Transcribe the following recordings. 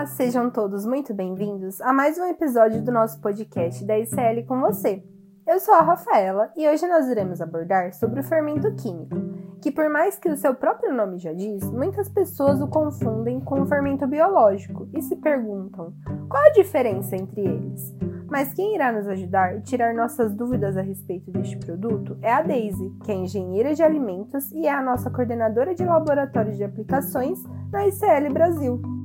Olá, sejam todos muito bem-vindos a mais um episódio do nosso podcast da ICL com você. Eu sou a Rafaela e hoje nós iremos abordar sobre o fermento químico, que por mais que o seu próprio nome já diz, muitas pessoas o confundem com o fermento biológico e se perguntam qual a diferença entre eles. Mas quem irá nos ajudar e tirar nossas dúvidas a respeito deste produto é a Daisy, que é engenheira de alimentos e é a nossa coordenadora de laboratório de aplicações na ICL Brasil.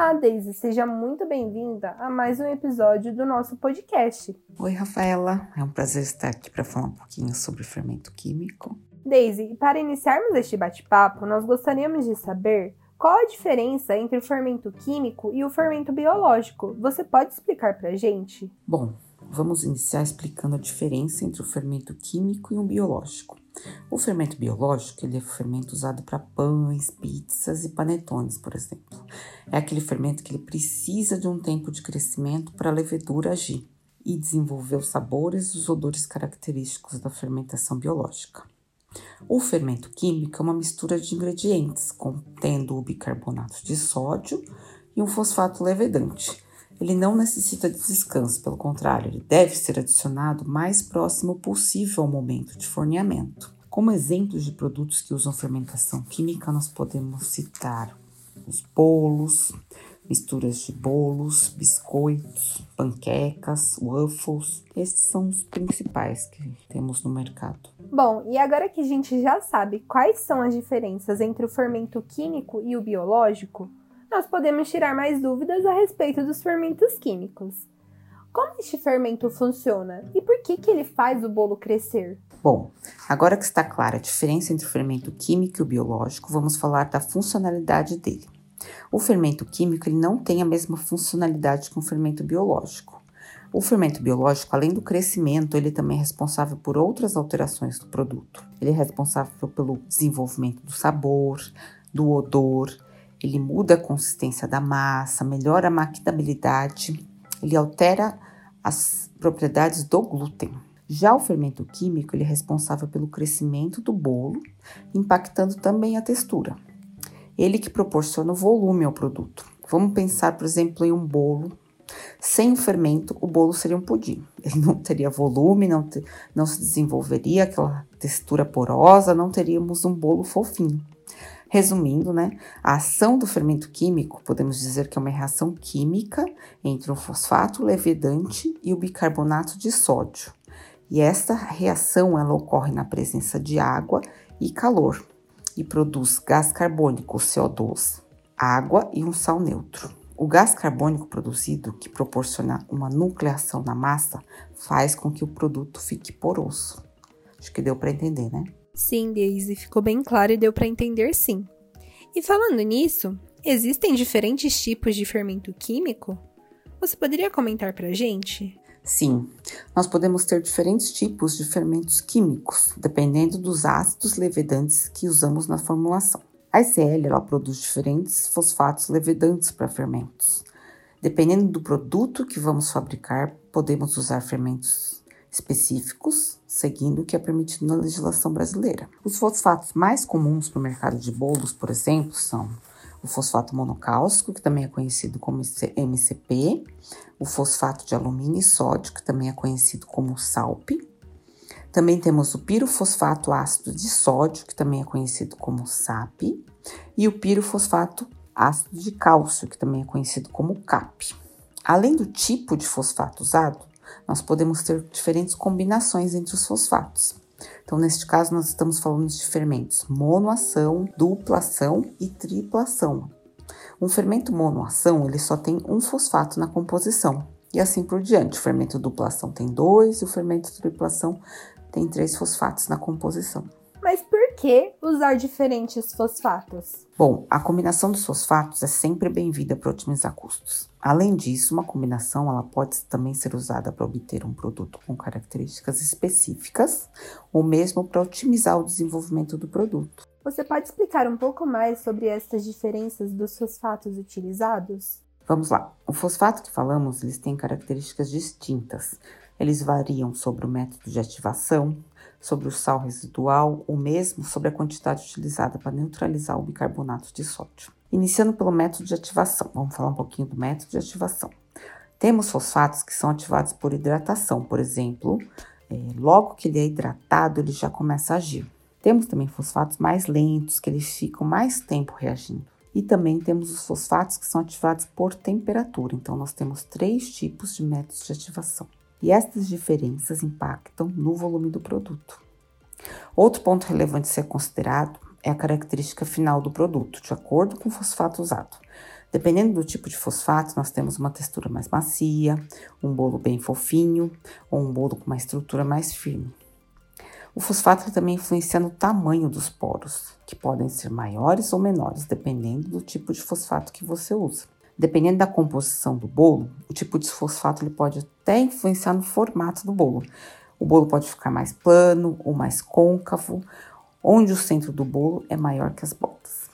Olá, Daisy, seja muito bem-vinda a mais um episódio do nosso podcast. Oi, Rafaela, é um prazer estar aqui para falar um pouquinho sobre fermento químico. Daisy, para iniciarmos este bate-papo, nós gostaríamos de saber qual a diferença entre o fermento químico e o fermento biológico. Você pode explicar para a gente? Bom, vamos iniciar explicando a diferença entre o fermento químico e o biológico. O fermento biológico ele é o fermento usado para pães, pizzas e panetones, por exemplo. É aquele fermento que ele precisa de um tempo de crescimento para a levedura agir e desenvolver os sabores e os odores característicos da fermentação biológica. O fermento químico é uma mistura de ingredientes contendo o bicarbonato de sódio e um fosfato levedante ele não necessita de descanso, pelo contrário, ele deve ser adicionado o mais próximo possível ao momento de forneamento. Como exemplos de produtos que usam fermentação química, nós podemos citar os bolos, misturas de bolos, biscoitos, panquecas, waffles. Esses são os principais que temos no mercado. Bom, e agora que a gente já sabe quais são as diferenças entre o fermento químico e o biológico, nós podemos tirar mais dúvidas a respeito dos fermentos químicos. Como este fermento funciona e por que, que ele faz o bolo crescer? Bom, agora que está clara a diferença entre o fermento químico e o biológico, vamos falar da funcionalidade dele. O fermento químico ele não tem a mesma funcionalidade que o fermento biológico. O fermento biológico, além do crescimento, ele também é responsável por outras alterações do produto. Ele é responsável pelo desenvolvimento do sabor, do odor, ele muda a consistência da massa, melhora a maquinabilidade, ele altera as propriedades do glúten. Já o fermento químico ele é responsável pelo crescimento do bolo, impactando também a textura. Ele que proporciona o volume ao produto. Vamos pensar, por exemplo, em um bolo. Sem o fermento, o bolo seria um pudim. Ele não teria volume, não, te, não se desenvolveria aquela textura porosa, não teríamos um bolo fofinho. Resumindo, né, a ação do fermento químico, podemos dizer que é uma reação química entre o fosfato levedante e o bicarbonato de sódio. E esta reação ela ocorre na presença de água e calor e produz gás carbônico, CO2, água e um sal neutro. O gás carbônico produzido, que proporciona uma nucleação na massa, faz com que o produto fique poroso. Acho que deu para entender, né? Sim, Daisy, ficou bem claro e deu para entender sim. E falando nisso, existem diferentes tipos de fermento químico? Você poderia comentar para a gente? Sim, nós podemos ter diferentes tipos de fermentos químicos, dependendo dos ácidos levedantes que usamos na formulação. A ICL ela produz diferentes fosfatos levedantes para fermentos. Dependendo do produto que vamos fabricar, podemos usar fermentos específicos, seguindo o que é permitido na legislação brasileira. Os fosfatos mais comuns para o mercado de bolos, por exemplo, são o fosfato monocálcico, que também é conhecido como MCP, o fosfato de alumínio e sódio, que também é conhecido como SALP. Também temos o pirofosfato ácido de sódio, que também é conhecido como SAP, e o pirofosfato ácido de cálcio, que também é conhecido como CAP. Além do tipo de fosfato usado, nós podemos ter diferentes combinações entre os fosfatos. Então, neste caso, nós estamos falando de fermentos monoação, duplação e triplação. Um fermento monoação, ele só tem um fosfato na composição, e assim por diante. O fermento duplação tem dois e o fermento triplação tem três fosfatos na composição. Que usar diferentes fosfatos? Bom, a combinação dos fosfatos é sempre bem-vinda para otimizar custos. Além disso, uma combinação ela pode também ser usada para obter um produto com características específicas ou mesmo para otimizar o desenvolvimento do produto. Você pode explicar um pouco mais sobre essas diferenças dos fosfatos utilizados? Vamos lá. O fosfato que falamos, eles têm características distintas. Eles variam sobre o método de ativação, sobre o sal residual ou mesmo sobre a quantidade utilizada para neutralizar o bicarbonato de sódio. Iniciando pelo método de ativação. Vamos falar um pouquinho do método de ativação. Temos fosfatos que são ativados por hidratação, por exemplo, é, logo que ele é hidratado, ele já começa a agir. Temos também fosfatos mais lentos, que eles ficam mais tempo reagindo. E também temos os fosfatos que são ativados por temperatura. Então, nós temos três tipos de métodos de ativação. E estas diferenças impactam no volume do produto. Outro ponto relevante a ser considerado é a característica final do produto, de acordo com o fosfato usado. Dependendo do tipo de fosfato, nós temos uma textura mais macia, um bolo bem fofinho ou um bolo com uma estrutura mais firme. O fosfato também influencia no tamanho dos poros, que podem ser maiores ou menores, dependendo do tipo de fosfato que você usa. Dependendo da composição do bolo, o tipo de fosfato ele pode até influenciar no formato do bolo. O bolo pode ficar mais plano ou mais côncavo, onde o centro do bolo é maior que as bordas.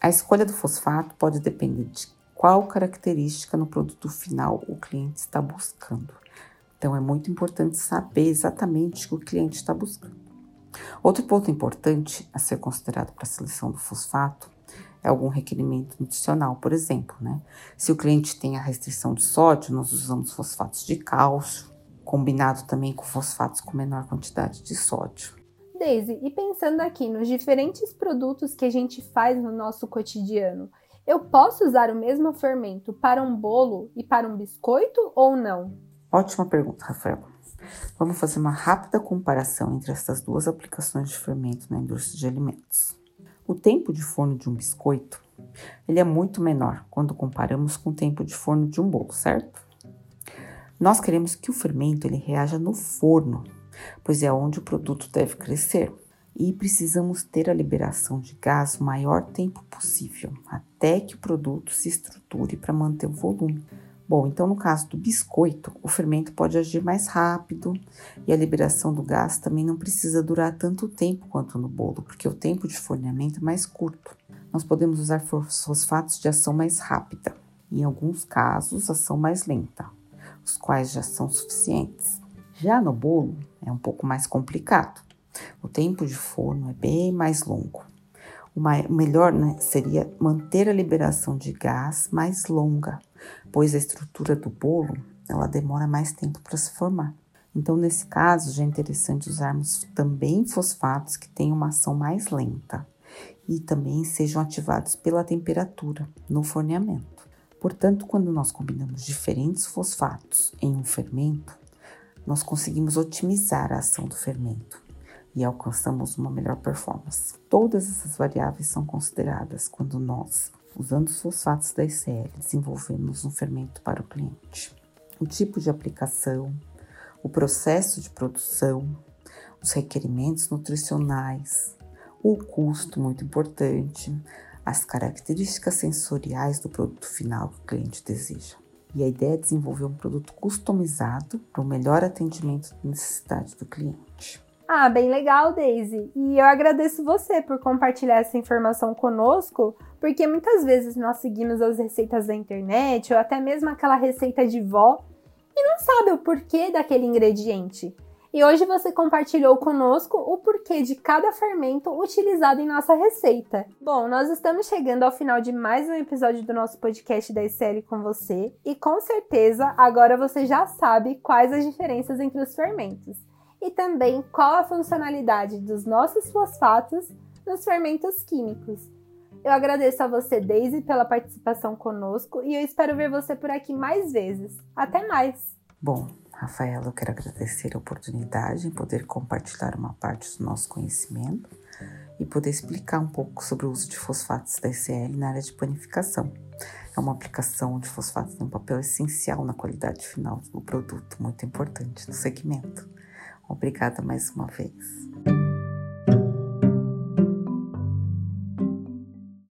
A escolha do fosfato pode depender de qual característica no produto final o cliente está buscando. Então, é muito importante saber exatamente o que o cliente está buscando. Outro ponto importante a ser considerado para a seleção do fosfato algum requerimento nutricional, por exemplo, né? Se o cliente tem a restrição de sódio, nós usamos fosfatos de cálcio, combinado também com fosfatos com menor quantidade de sódio. Daisy, e pensando aqui nos diferentes produtos que a gente faz no nosso cotidiano, eu posso usar o mesmo fermento para um bolo e para um biscoito ou não? Ótima pergunta, Rafael. Vamos fazer uma rápida comparação entre essas duas aplicações de fermento na indústria de alimentos. O tempo de forno de um biscoito ele é muito menor quando comparamos com o tempo de forno de um bolo, certo? Nós queremos que o fermento ele reaja no forno pois é onde o produto deve crescer. E precisamos ter a liberação de gás o maior tempo possível, até que o produto se estruture para manter o volume. Bom, então no caso do biscoito, o fermento pode agir mais rápido e a liberação do gás também não precisa durar tanto tempo quanto no bolo, porque o tempo de forneamento é mais curto. Nós podemos usar fosfatos de ação mais rápida, em alguns casos, ação mais lenta, os quais já são suficientes. Já no bolo é um pouco mais complicado. O tempo de forno é bem mais longo. O melhor né, seria manter a liberação de gás mais longa, pois a estrutura do bolo ela demora mais tempo para se formar. Então, nesse caso, já é interessante usarmos também fosfatos que tenham uma ação mais lenta e também sejam ativados pela temperatura no forneamento. Portanto, quando nós combinamos diferentes fosfatos em um fermento, nós conseguimos otimizar a ação do fermento e alcançamos uma melhor performance. Todas essas variáveis são consideradas quando nós, usando os fosfatos da ICL, desenvolvemos um fermento para o cliente. O tipo de aplicação, o processo de produção, os requerimentos nutricionais, o custo muito importante, as características sensoriais do produto final que o cliente deseja. E a ideia é desenvolver um produto customizado para o melhor atendimento da necessidade do cliente. Ah, bem legal, Daisy. E eu agradeço você por compartilhar essa informação conosco, porque muitas vezes nós seguimos as receitas da internet ou até mesmo aquela receita de vó e não sabe o porquê daquele ingrediente. E hoje você compartilhou conosco o porquê de cada fermento utilizado em nossa receita. Bom, nós estamos chegando ao final de mais um episódio do nosso podcast da ICL com você, e com certeza agora você já sabe quais as diferenças entre os fermentos e também qual a funcionalidade dos nossos fosfatos nos fermentos químicos. Eu agradeço a você, Daisy, pela participação conosco e eu espero ver você por aqui mais vezes. Até mais! Bom, Rafaela, eu quero agradecer a oportunidade em poder compartilhar uma parte do nosso conhecimento e poder explicar um pouco sobre o uso de fosfatos da ICL na área de panificação. É uma aplicação onde fosfatos tem um papel essencial na qualidade final do produto, muito importante no segmento. Obrigada mais uma vez.